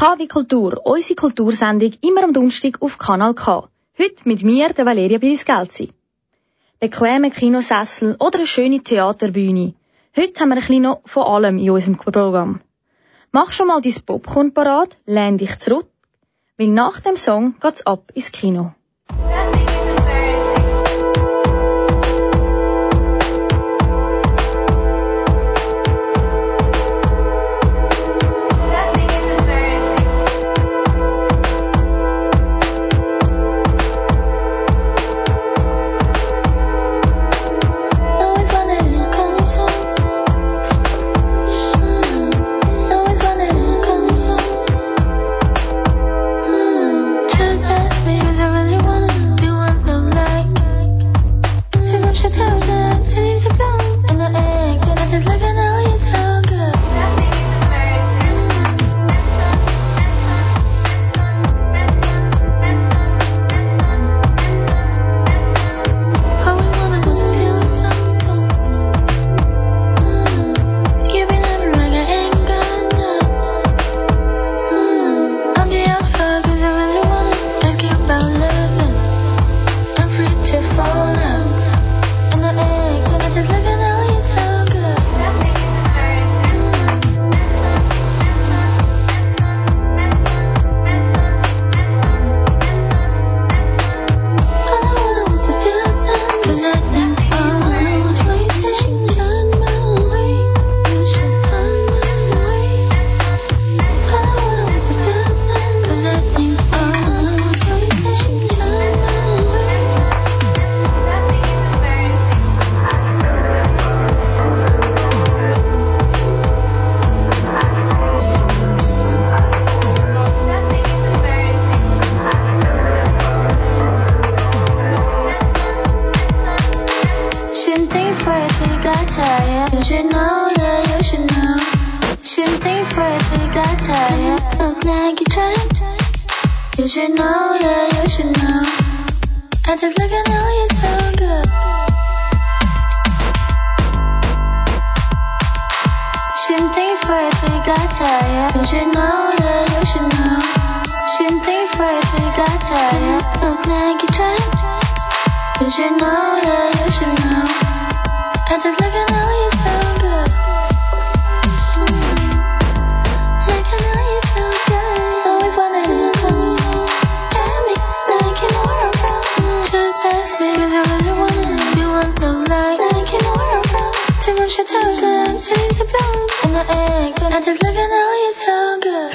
KW Kultur, unsere Kultursendung, immer am Donnerstag auf Kanal K. Heute mit mir, der Valeria Birisgelzi. Bequeme Kinosessel oder eine schöne Theaterbühne. Heute haben wir ein bisschen noch von allem in unserem Programm. Mach schon mal dein Popcorn parat, lehn dich zurück, weil nach dem Song geht's ab ins Kino.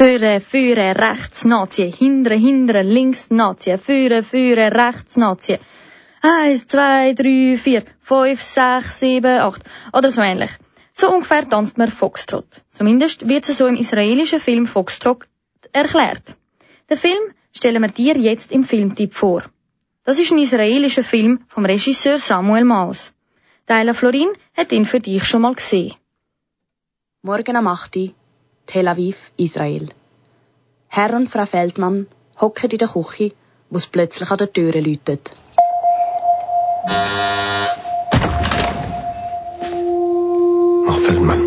Führe, führe, rechts, Nazi. Hindere, hindere, links, Nazi. Führe, führe, rechts, Nazi. Eins, zwei, drei, vier, fünf, sechs, sieben, acht. Oder so ähnlich. So ungefähr tanzt man Foxtrot. Zumindest wird es so im israelischen Film Foxtrot erklärt. Den Film stellen wir dir jetzt im Filmtipp vor. Das ist ein israelischer Film vom Regisseur Samuel Maus. Deila Florin hat ihn für dich schon mal gesehen. Morgen am 8. Tel Aviv, Israel. Herr und Frau Feldmann hocken in der Küche, wo es plötzlich an der Tür läutet. Ach, Feldmann.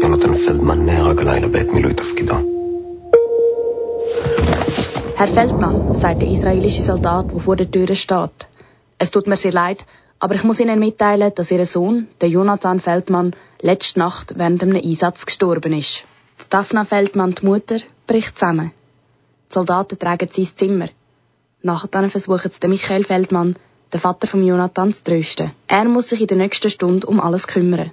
Jonathan Feldmann näher alleine Bett mir Leute aufgedacht. Herr Feldmann, sagt der israelische Soldat, der vor der Tür steht. Es tut mir sehr leid, aber ich muss Ihnen mitteilen, dass Ihr Sohn, der Jonathan Feldmann, letzte Nacht während einem Einsatz gestorben ist. Die Daphna Feldmann, die Mutter, bricht zusammen. Die Soldaten tragen sie ins Zimmer. Nachher versuchen sie Michael Feldmann, den Vater von Jonathan, zu trösten. Er muss sich in der nächsten Stunde um alles kümmern.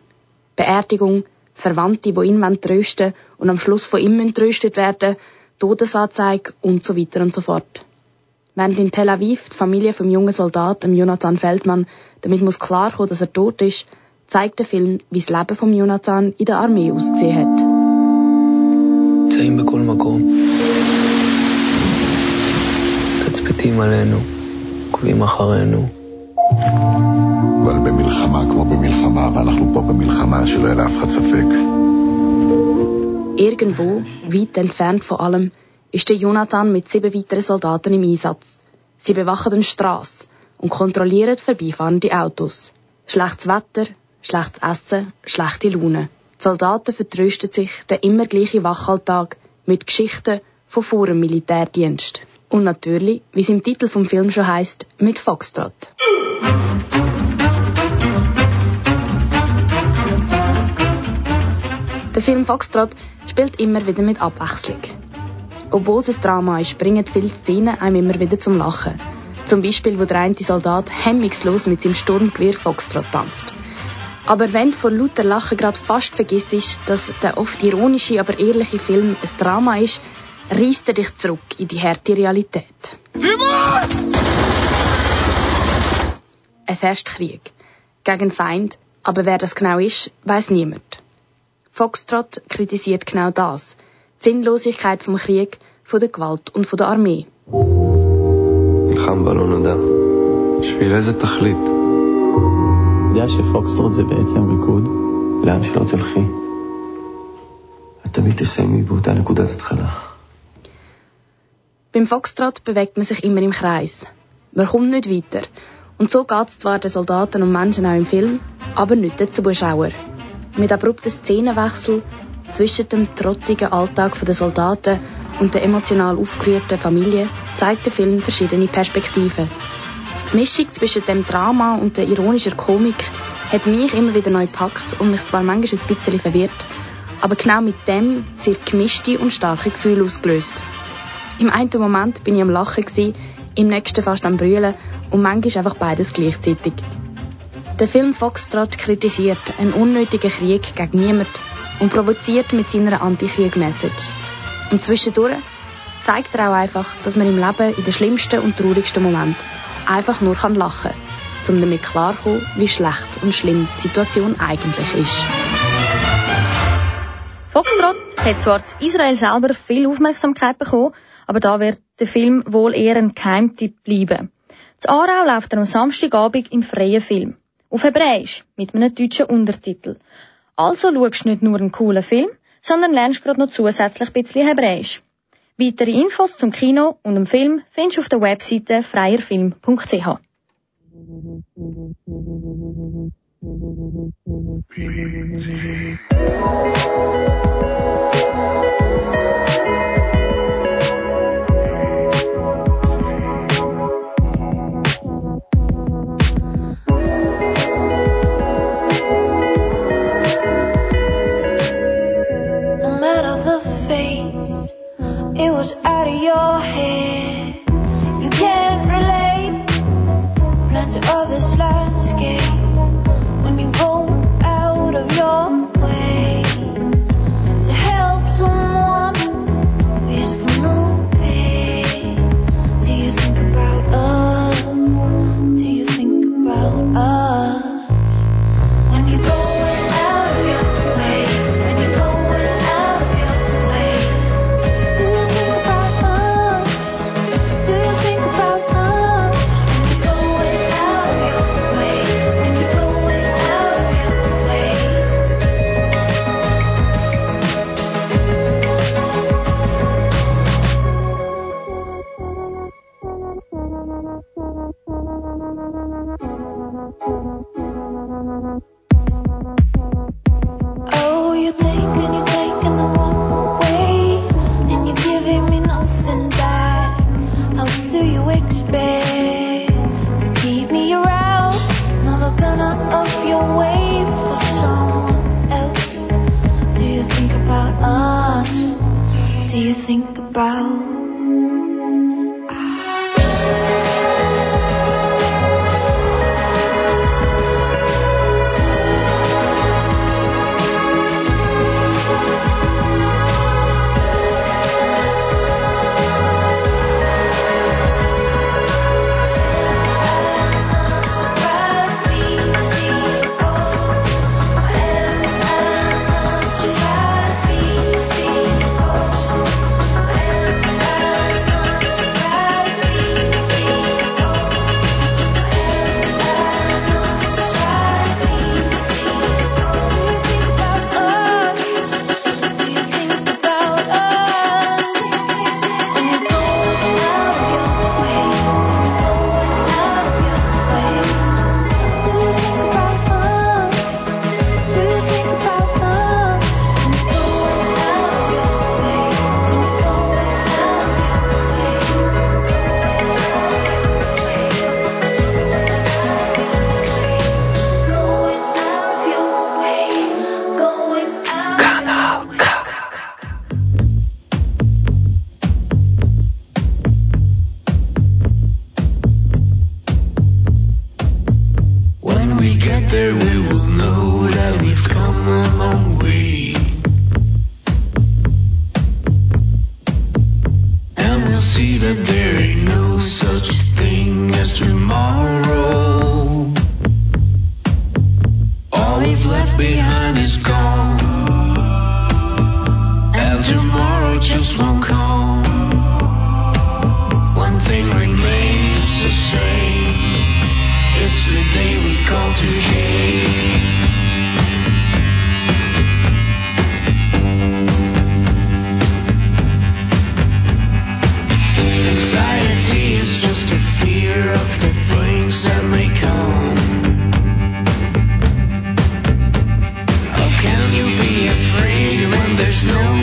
Beerdigung, Verwandte, die ihn trösten und am Schluss von ihm tröstet werden, Todesanzeige und so weiter und so fort. Während in Tel Aviv die Familie vom jungen Soldaten Jonathan Feldmann damit muss klarkommen, dass er tot ist, zeigt der Film, wie das Leben von Jonathan in der Armee ausgesehen hat. נמצאים בכל מקום. תצפיתים עלינו, עוקבים אחרינו. אבל במלחמה כמו במלחמה, ואנחנו פה במלחמה, שלא יהיה לאף אחד ספק. Irgendwo, weit entfernt von allem, ist der Jonathan mit sieben weiteren Soldaten im Einsatz. Sie bewachen die Straße und kontrollieren vorbeifahrende Autos. Schlechtes Wetter, schlechtes Essen, schlechte Laune. Soldaten vertrösten sich den immer gleichen Wachalltag mit Geschichten von vor dem Militärdienst. Und natürlich, wie es im Titel vom Film schon heißt, mit Foxtrot. Der Film Foxtrot spielt immer wieder mit Abwechslung. Obwohl es ein Drama ist, bringen viele Szenen einem immer wieder zum Lachen. Zum Beispiel, wo der eine Soldat hemmungslos mit seinem Sturmgewehr Foxtrot tanzt. Aber wenn du vor lauter Lachen gerade fast vergisst, dass der oft ironische, aber ehrliche Film ein Drama ist, reißt er dich zurück in die harte Realität. Timur! Es herrscht Krieg. Gegen Feind, aber wer das genau ist, weiß niemand. Foxtrot kritisiert genau das. Die Sinnlosigkeit vom Krieg, von der Gewalt und von der Armee. Ich kann nur الحنبل هنا ده مش في لازم تخليط יודע שפוקסטרוט זה בעצם ריקוד? לאן שלא תלכי, את תמיד תסיימי באותה נקודת התחלה. Beim Foxtrot bewegt man sich immer im Kreis. Man kommt nicht weiter. Und so geht es zwar den Soldaten und Menschen auch im Film, aber nicht den Zuschauern. Mit abrupten Szenenwechsel zwischen dem trottigen Alltag der Soldaten und der emotional aufgerührten Familie zeigt der Film verschiedene Perspektiven. Die Mischung zwischen dem Drama und der ironischen Komik hat mich immer wieder neu gepackt und mich zwar manchmal ein bisschen verwirrt, aber genau mit dem sehr gemischte und starke Gefühle ausgelöst. Im einen Moment bin ich am Lachen, gewesen, im nächsten fast am Brüllen und manchmal einfach beides gleichzeitig. Der Film Foxtrot kritisiert einen unnötigen Krieg gegen niemand und provoziert mit seiner Antikrieg-Message. Und zwischendurch zeigt er auch einfach, dass man im Leben in den schlimmsten und traurigsten Momenten einfach nur kann lachen kann, um damit klarzukommen, wie schlecht und schlimm die Situation eigentlich ist. Foxtrot hat zwar in Israel selber viel Aufmerksamkeit bekommen, aber da wird der Film wohl eher ein Geheimtipp bleiben. Das Aarau läuft er am Samstagabend im freien Film. Auf Hebräisch, mit einem deutschen Untertitel. Also schaust du nicht nur einen coolen Film, sondern lernst gerade noch zusätzlich ein bisschen Hebräisch. Weitere Infos zum Kino und dem Film findest du auf der Webseite freierfilm.ch.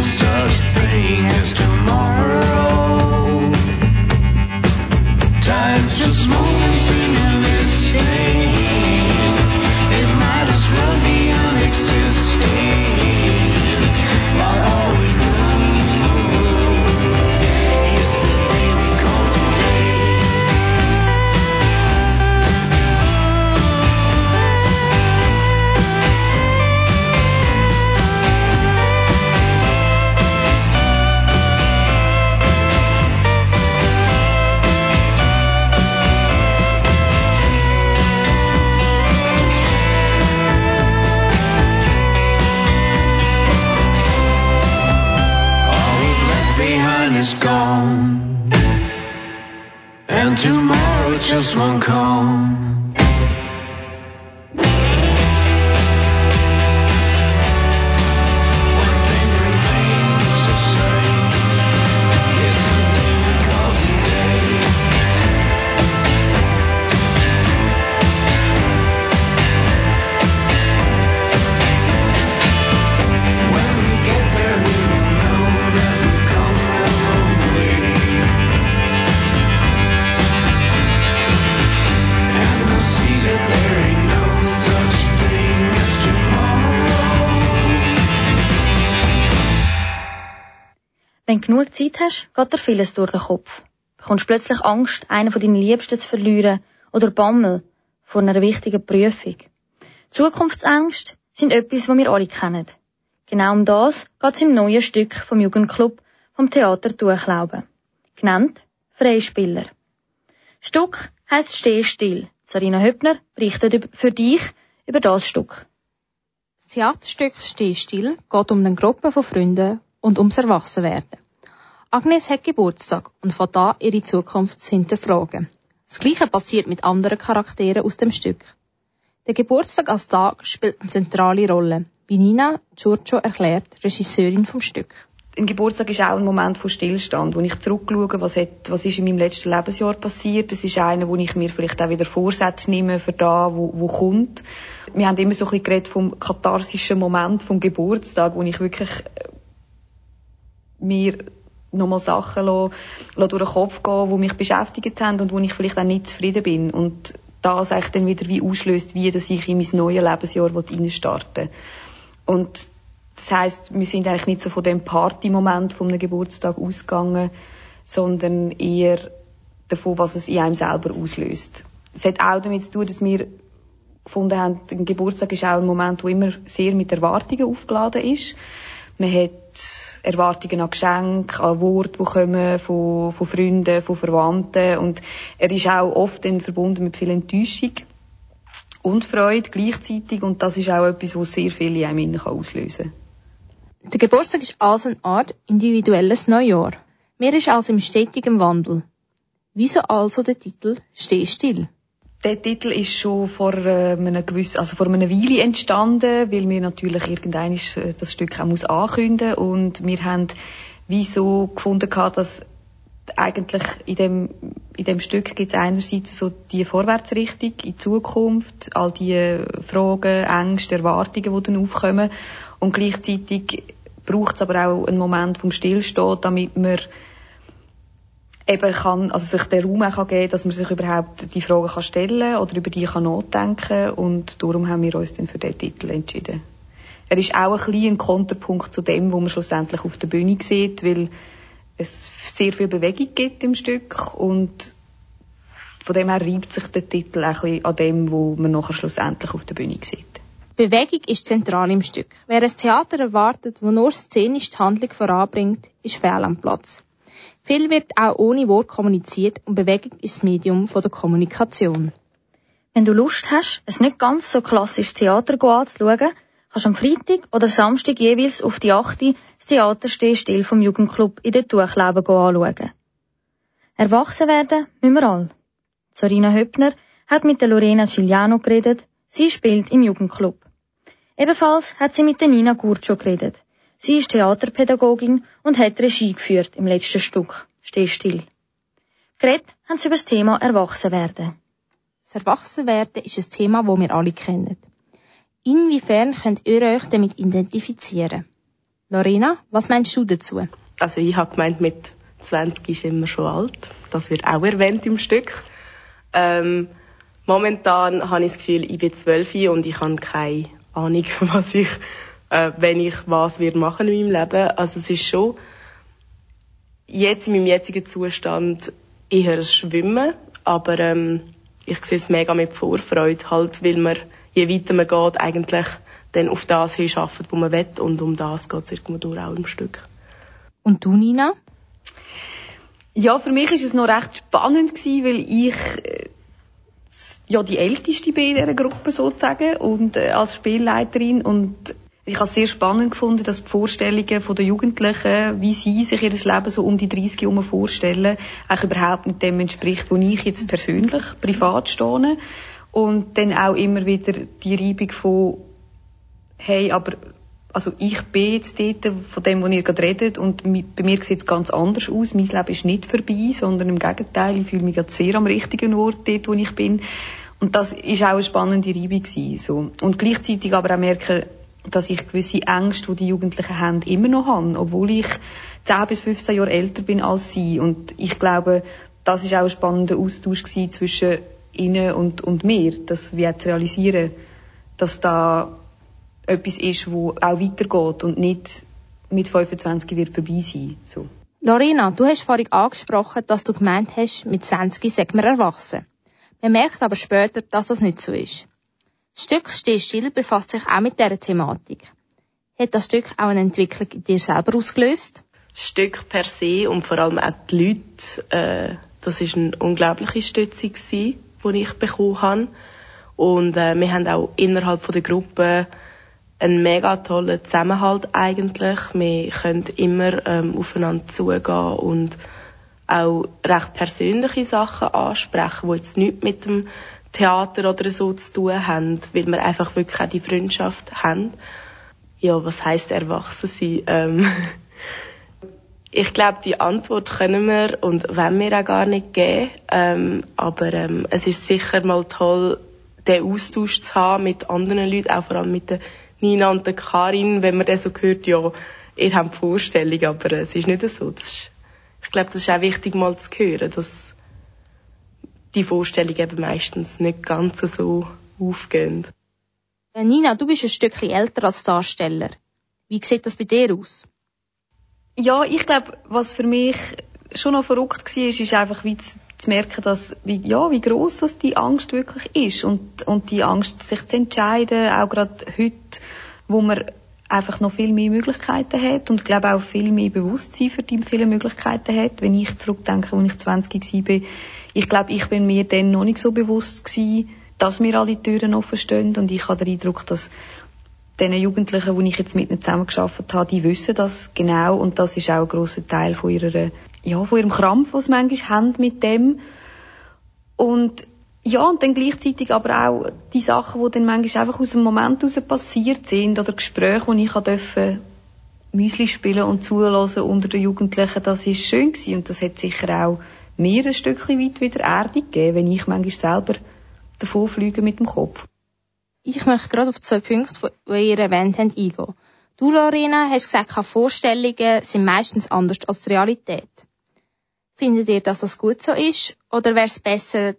so genug Zeit hast, geht dir vieles durch den Kopf. Bekommst plötzlich Angst, einen von deinen Liebsten zu verlieren oder Bammel vor einer wichtigen Prüfung. Zukunftsängste sind etwas, was wir alle kennen. Genau um das geht es im neuen Stück vom Jugendclub vom Theater Tuchlauben. Genannt Freispieler. Stück heisst Steh still. Sarina Höppner berichtet für dich über das Stück. Das Theaterstück Steh still geht um eine Gruppe von Freunden und ums Erwachsenwerden. Agnes hat Geburtstag und von da ihre Zukunft zu hinterfragen. Das Gleiche passiert mit anderen Charakteren aus dem Stück. Der Geburtstag als Tag spielt eine zentrale Rolle, wie Nina Giorgio erklärt, Regisseurin vom Stück. ein Geburtstag ist auch ein Moment von Stillstand, wo ich zurückschaue, was, hat, was ist in meinem letzten Lebensjahr passiert. Das ist einer, wo ich mir vielleicht auch wieder Vorsätze nehme für da, wo, wo kommt. Wir haben immer so ein bisschen vom katharsischen Moment vom Geburtstag, wo ich wirklich äh, mir nochmal Sachen lasse, lasse durch den Kopf gehen, die mich beschäftigt haben und wo ich vielleicht auch nicht zufrieden bin. Und das eigentlich dann wieder wie auslöst, wie dass ich in mein neues Lebensjahr reinstarten will. Und das heisst, wir sind eigentlich nicht so von dem Party-Moment einem Geburtstag ausgegangen, sondern eher davon, was es in einem selber auslöst. Es hat auch damit zu tun, dass wir gefunden haben, ein Geburtstag ist auch ein Moment, wo immer sehr mit Erwartungen aufgeladen ist. Man hat Erwartungen an Geschenke, an Worte, die kommen von, von Freunden, von Verwandten. Und er ist auch oft verbunden mit viel Enttäuschung und Freude gleichzeitig. Und das ist auch etwas, was sehr viel in einem innen auslösen kann. Der Geburtstag ist also eine Art individuelles Neujahr. Mehr ist also im stetigen Wandel. Wieso also der Titel Steh still? Der Titel ist schon vor äh, einem gewissen, also vor einer Weile entstanden, weil wir natürlich irgendein äh, das Stück auch muss ankünden und wir haben wie so gefunden dass eigentlich in dem in dem Stück gibt es einerseits so die Vorwärtsrichtung in Zukunft, all die Fragen, Ängste, Erwartungen, die dann aufkommen und gleichzeitig braucht es aber auch einen Moment vom Stillstehen, damit man eben kann, also sich den Raum auch kann geben dass man sich überhaupt die Fragen kann stellen oder über die kann nachdenken und darum haben wir uns dann für den Titel entschieden. Er ist auch ein bisschen ein Konterpunkt zu dem, was man schlussendlich auf der Bühne sieht, weil es sehr viel Bewegung gibt im Stück und von dem her reibt sich der Titel ein bisschen an dem, was man nachher schlussendlich auf der Bühne sieht. Bewegung ist zentral im Stück. Wer ein Theater erwartet, wo nur szenisch die Handlung voranbringt, ist fehl am Platz. Viel wird auch ohne Wort kommuniziert und Bewegung ist das Medium der Kommunikation. Wenn du Lust hast, ein nicht ganz so klassisches Theater anzuschauen, kannst du am Freitag oder Samstag jeweils auf die 8. das Theater still vom Jugendclub in der Tuchlaube anschauen. Erwachsen werden müssen wir alle. Sorina Höppner hat mit der Lorena Cigliano geredet, sie spielt im Jugendclub. Ebenfalls hat sie mit der Nina Gurcio geredet. Sie ist Theaterpädagogin und hat Regie geführt im letzten Stück Steh still. Geredet haben sie über das Thema Erwachsenwerden. Das Erwachsenwerden ist ein Thema, das wir alle kennen. Inwiefern könnt ihr euch damit identifizieren? Lorena, was meinst du dazu? Also ich habe gemeint, mit 20 ist immer schon alt. Das wird auch erwähnt im Stück. Ähm, momentan habe ich das Gefühl, ich bin 12 und ich habe keine Ahnung, was ich, äh, wenn ich was wird machen in meinem Leben. Also es ist schon jetzt in meinem jetzigen Zustand eher ein Schwimmen, aber ähm, ich sehe es mega mit Vorfreude, halt, weil man, je weiter man geht, eigentlich dann auf das hin arbeitet, wo man will und um das geht es irgendwo auch im Stück. Und du, Nina? Ja, für mich ist es noch recht spannend gewesen, weil ich äh, ja die älteste bin in dieser Gruppe sozusagen und äh, als Spielleiterin und ich habe es sehr spannend gefunden, dass die Vorstellungen der Jugendlichen, wie sie sich ihr Leben so um die 30 herum vorstellen, eigentlich überhaupt nicht dem entspricht, wo ich jetzt persönlich privat stehe. Und dann auch immer wieder die Reibung von, hey, aber also ich bin jetzt dort von dem, was ihr gerade redet und bei mir sieht es ganz anders aus. Mein Leben ist nicht vorbei, sondern im Gegenteil, ich fühle mich gerade sehr am richtigen Ort dort, wo ich bin. Und das ist auch eine spannende Reibung gewesen, so. Und gleichzeitig aber auch merken, dass ich gewisse Ängste, die die Jugendlichen haben, immer noch habe, obwohl ich 10 bis 15 Jahre älter bin als sie. Und ich glaube, das ist auch ein spannender Austausch zwischen ihnen und, und mir, dass wir zu realisieren, dass da etwas ist, wo auch weitergeht und nicht mit 25 wird vorbei sein. So. Lorena, du hast vorhin angesprochen, dass du gemeint hast, mit 20 sagt man erwachsen. Man merkt aber später, dass das nicht so ist. Das Stück Steh still befasst sich auch mit dieser Thematik. Hat das Stück auch eine Entwicklung in dir selber ausgelöst? Das Stück per se und vor allem auch die Leute, äh, das ist eine unglaubliche Stütze gewesen, die ich bekommen habe. Und äh, wir haben auch innerhalb der Gruppe einen mega tollen Zusammenhalt eigentlich. Wir können immer ähm, aufeinander zugehen und auch recht persönliche Sachen ansprechen, die jetzt nichts mit dem Theater oder so zu tun haben, weil wir einfach wirklich auch die Freundschaft haben. Ja, was heisst erwachsen sein? Ähm, ich glaube, die Antwort können wir und wollen wir auch gar nicht geben. Ähm, aber ähm, es ist sicher mal toll, den Austausch zu haben mit anderen Leuten, auch vor allem mit der Nina und der Karin, wenn man dann so hört, ja, ihr habt Vorstellungen, aber es ist nicht so. Das ist, ich glaube, das ist auch wichtig mal zu hören, dass die Vorstellungen eben meistens nicht ganz so aufgehen. Äh, Nina, du bist ein Stückchen älter als Darsteller. Wie sieht das bei dir aus? Ja, ich glaube, was für mich schon noch verrückt war, ist, ist einfach wie zu, zu merken, dass, wie, ja, wie gross das die Angst wirklich ist. Und, und die Angst, sich zu entscheiden, auch gerade heute, wo man einfach noch viel mehr Möglichkeiten hat und ich glaube auch viel mehr Bewusstsein für die viele Möglichkeiten hat. Wenn ich zurückdenke, als ich 20 war, ich glaube, ich bin mir dann noch nicht so bewusst gewesen, dass mir alle Türen offen stehen. Und ich habe den Eindruck, dass den Jugendlichen, die ich jetzt mit ihnen zusammengearbeitet habe, die wissen das genau. Und das ist auch ein grosser Teil von ihrer, ja, von ihrem Krampf, was sie manchmal haben mit dem. Und ja, und dann gleichzeitig aber auch die Sachen, die dann manchmal einfach aus dem Moment heraus passiert sind oder Gespräche, die ich durfte Müsli spielen und zulassen unter den Jugendlichen, das ist schön gewesen und das hat sicher auch mir ein Stückchen weit wieder Erde gegeben, wenn ich manchmal selber davon fliege mit dem Kopf. Ich möchte gerade auf zwei Punkte, die ihr erwähnt habt, eingehen. Du, Lorena, hast gesagt, Vorstellungen sind meistens anders als die Realität. Findet ihr, dass das gut so ist? Oder wäre es besser, die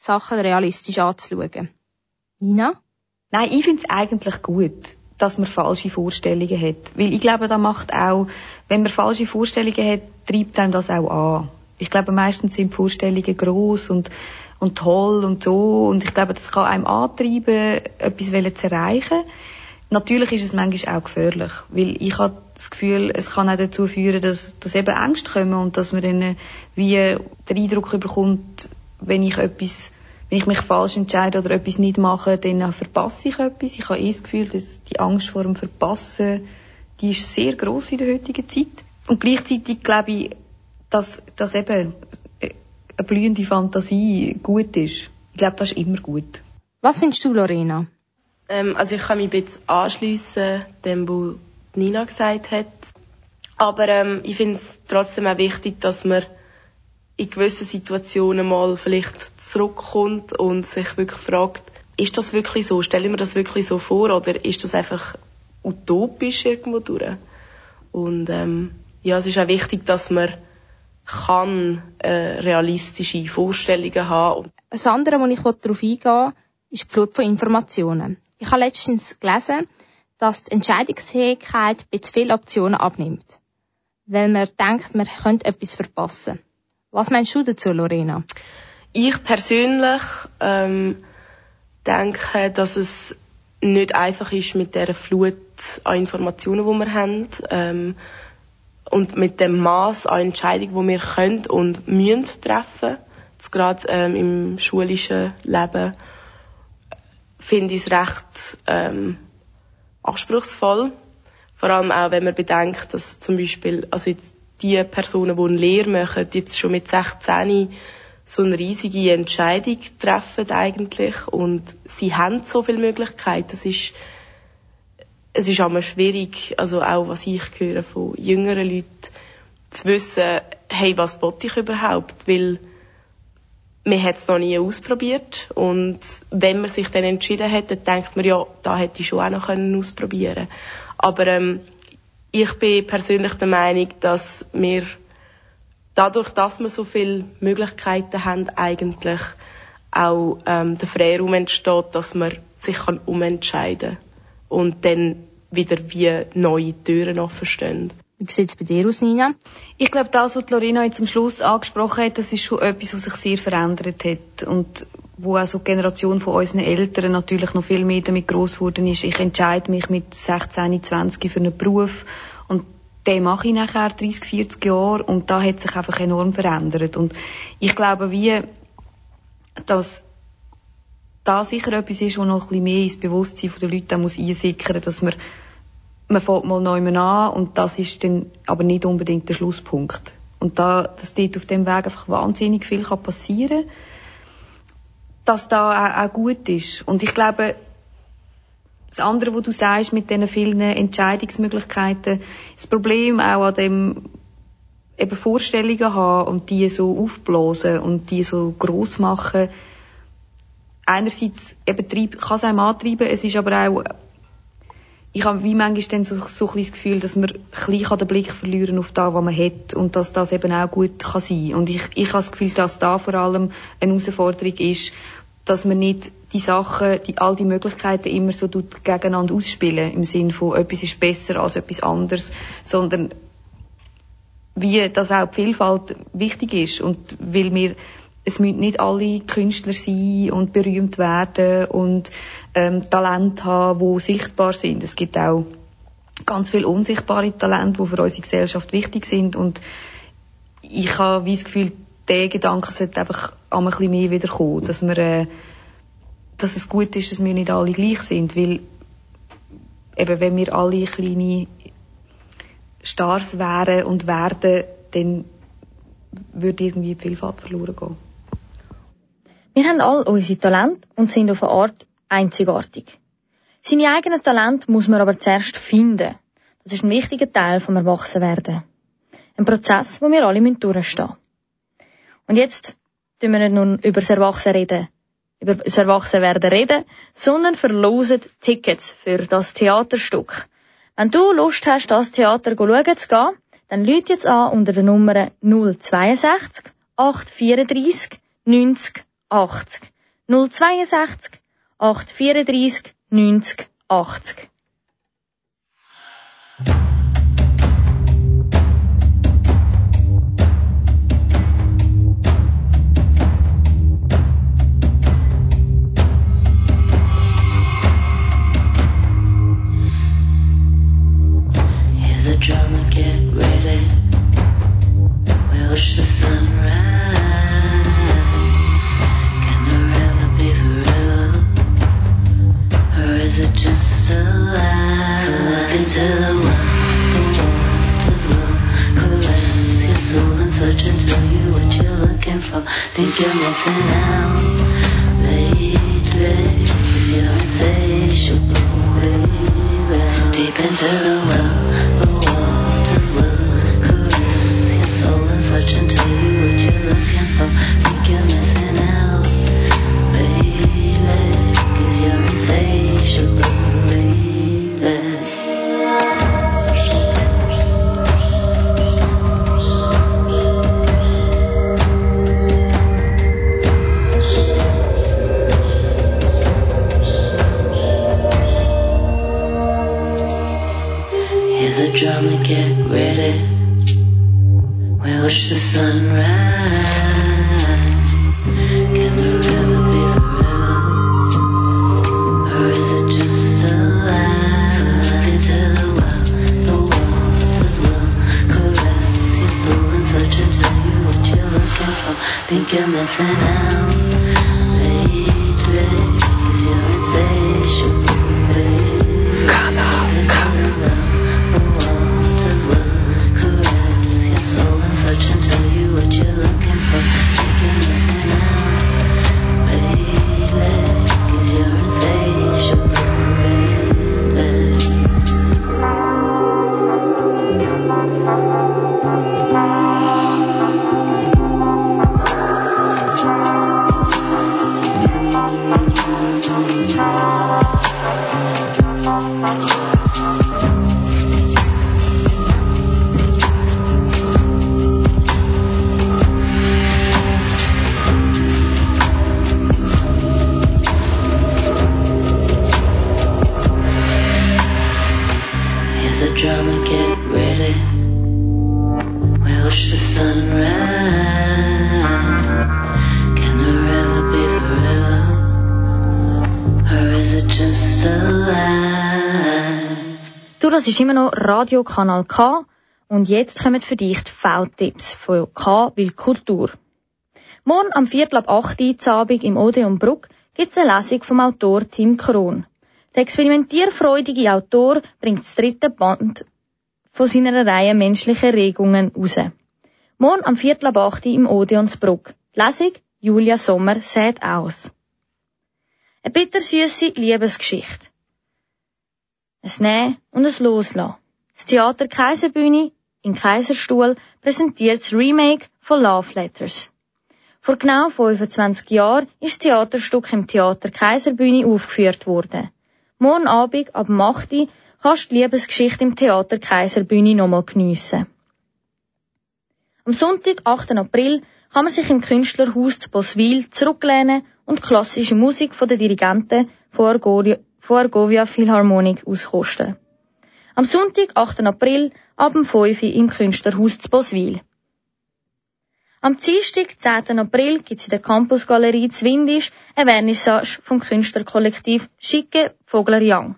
Sachen realistisch anzuschauen? Nina? Nein, ich finde es eigentlich gut, dass man falsche Vorstellungen hat. Weil ich glaube, da macht auch, wenn man falsche Vorstellungen hat, treibt einem das auch an. Ich glaube, meistens sind Vorstellungen gross und, und toll und so. Und ich glaube, das kann einem antreiben, etwas zu erreichen. Natürlich ist es manchmal auch gefährlich, weil ich habe das Gefühl, es kann auch dazu führen, dass, dass eben Ängste kommen und dass man dann wie den Eindruck bekommt, wenn ich etwas, wenn ich mich falsch entscheide oder etwas nicht mache, dann verpasse ich etwas. Ich habe eh das Gefühl, dass die Angst vor dem Verpassen die ist sehr groß in der heutigen Zeit. Und gleichzeitig glaube ich, dass, dass eben eine blühende Fantasie gut ist. Ich glaube, das ist immer gut. Was findest du, Lorena? Ähm, also ich kann mich ein bisschen anschliessen dem, was Nina gesagt hat. Aber ähm, ich finde es trotzdem auch wichtig, dass man in gewissen Situationen mal vielleicht zurückkommt und sich wirklich fragt, ist das wirklich so? Stelle ich mir das wirklich so vor oder ist das einfach utopisch irgendwo durch? Und ähm, ja, es ist auch wichtig, dass man kann äh, realistische Vorstellungen haben. Das andere, wo ich darauf eingehen ist die Flut von Informationen. Ich habe letztens gelesen, dass die Entscheidungsfähigkeit bei zu vielen Optionen abnimmt. Weil man denkt, man könnte etwas verpassen. Was meinst du dazu, Lorena? Ich persönlich ähm, denke, dass es nicht einfach ist mit der Flut an Informationen, die wir haben. Ähm, und mit dem Maß an Entscheidungen, die wir können und müssen treffen, jetzt gerade ähm, im schulischen Leben, finde ich es recht ähm, anspruchsvoll. Vor allem auch, wenn man bedenkt, dass zum Beispiel, also jetzt die Personen, die eine Lehre machen, jetzt schon mit 16 so eine riesige Entscheidung treffen eigentlich und sie haben so viele Möglichkeiten. Das ist es ist immer schwierig, also auch was ich höre von jüngeren Leuten, zu wissen, hey, was wollte ich überhaupt? Weil man hat es noch nie ausprobiert und wenn man sich dann entschieden hat, dann denkt man, ja, da hätte ich schon auch noch können ausprobieren Aber ähm, ich bin persönlich der Meinung, dass wir dadurch, dass wir so viele Möglichkeiten haben, eigentlich auch ähm, der Freiraum entsteht, dass man sich kann umentscheiden und dann wieder wie neue Türen offen stehen. Wie sieht es bei dir aus, Nina? Ich glaube, das, was Lorena jetzt am Schluss angesprochen hat, das ist schon etwas, was sich sehr verändert hat und wo auch so die Generation von unseren Eltern natürlich noch viel mehr damit gross geworden ist. Ich entscheide mich mit 16, 20 für einen Beruf und den mache ich nachher 30, 40 Jahre und da hat sich einfach enorm verändert. Und ich glaube, wie, dass da sicher etwas ist, was noch ein bisschen mehr ins Bewusstsein der Leute muss einsickern muss, dass man, man fängt mal neu an und das ist dann aber nicht unbedingt der Schlusspunkt. Und da, dass dort auf dem Weg einfach wahnsinnig viel passieren kann, dass da auch, auch gut ist. Und ich glaube, das andere, was du sagst mit diesen vielen Entscheidungsmöglichkeiten, das Problem auch an dem eben Vorstellungen haben und die so aufblasen und die so groß machen, einerseits eben treib, kann es einem antreiben, es ist aber auch, ich habe wie manchmal dann so, so ein das Gefühl, dass man ein den Blick verlieren auf das, was man hat und dass das eben auch gut kann sein. Und ich, ich habe das Gefühl, dass da vor allem eine Herausforderung ist, dass man nicht die Sachen, die, all die Möglichkeiten immer so gegeneinander ausspielen, im Sinne von etwas ist besser als etwas anderes, sondern wie dass auch die Vielfalt wichtig ist und weil wir es müssen nicht alle Künstler sein und berühmt werden und ähm, Talente haben, die sichtbar sind. Es gibt auch ganz viele unsichtbare Talente, die für unsere Gesellschaft wichtig sind und ich habe wie das Gefühl, der Gedanke sollte einfach ein bisschen mehr wiederkommen, dass wir, äh, dass es gut ist, dass wir nicht alle gleich sind, weil eben wenn wir alle kleine Stars wären und werden, dann würde irgendwie die Vielfalt verloren gehen. Wir haben all unsere Talente und sind auf eine Art einzigartig. Seine eigenen Talente muss man aber zuerst finden. Das ist ein wichtiger Teil vom Erwachsenwerden. Ein Prozess, wo wir alle durchstehen müssen. Und jetzt tun wir nicht nur über das Erwachsenreden, über das Erwachsenwerden reden, sondern verlosen Tickets für das Theaterstück. Wenn du Lust hast, das Theater schauen zu gehen, dann lüt jetzt an unter der Nummer 062 834 90 80. 062 834 90 80. Das ist immer noch Radio Kanal K und jetzt kommen für dich die V-Tipps von K wie Kultur. Morgen am Viertel ab 8 Uhr im Odeon Bruck gibt's eine Lesung vom Autor Tim Kron. Der experimentierfreudige Autor bringt das dritte Band von seiner Reihe menschliche Regungen raus. Morgen am Viertel ab 8 Uhr im Odeon zu Bruck. Die Lesung Julia Sommer sät aus. Eine bittersüße Liebesgeschichte. Ein Nehmen und ein Loslassen. Das Theater Kaiserbühne in Kaiserstuhl präsentiert das Remake von Love Letters. Vor genau 25 Jahren ist das Theaterstück im Theater Kaiserbühne aufgeführt worden. Morgen Abend ab dem 8 Uhr kannst du die Liebesgeschichte im Theater Kaiserbühne nochmal geniessen. Am Sonntag, 8. April, kann man sich im Künstlerhaus zu Boswil zurücklehnen und klassische Musik von den Dirigenten von Argovia Philharmonic auskosten. Am Sonntag, 8. April, ab dem 5 Uhr im Künstlerhaus zu Boswil. Am Dienstag, 10. April, gibt's in der Campusgalerie Zwindisch eine Vernissage vom Künstlerkollektiv Schicke Vogler Young.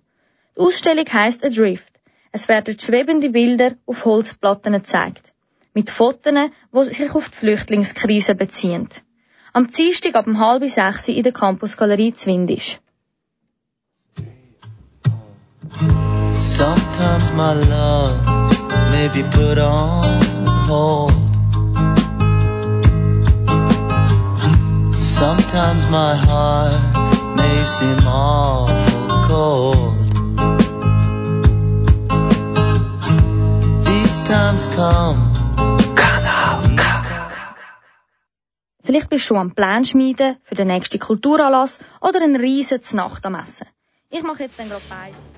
Die Ausstellung heisst Adrift. Es werden schwebende Bilder auf Holzplatten gezeigt. Mit Fotos, die sich auf die Flüchtlingskrise beziehen. Am Dienstag ab um halb sechs in der Campusgalerie Zwindisch. Sometimes my love may be put on hold. Sometimes my heart may seem awful cold. These times come. Vielleicht bist du schon am Plan schmieden für den nächsten Kulturanlass oder einen riesen Nacht am Essen. Ich mache jetzt dann gerade beides.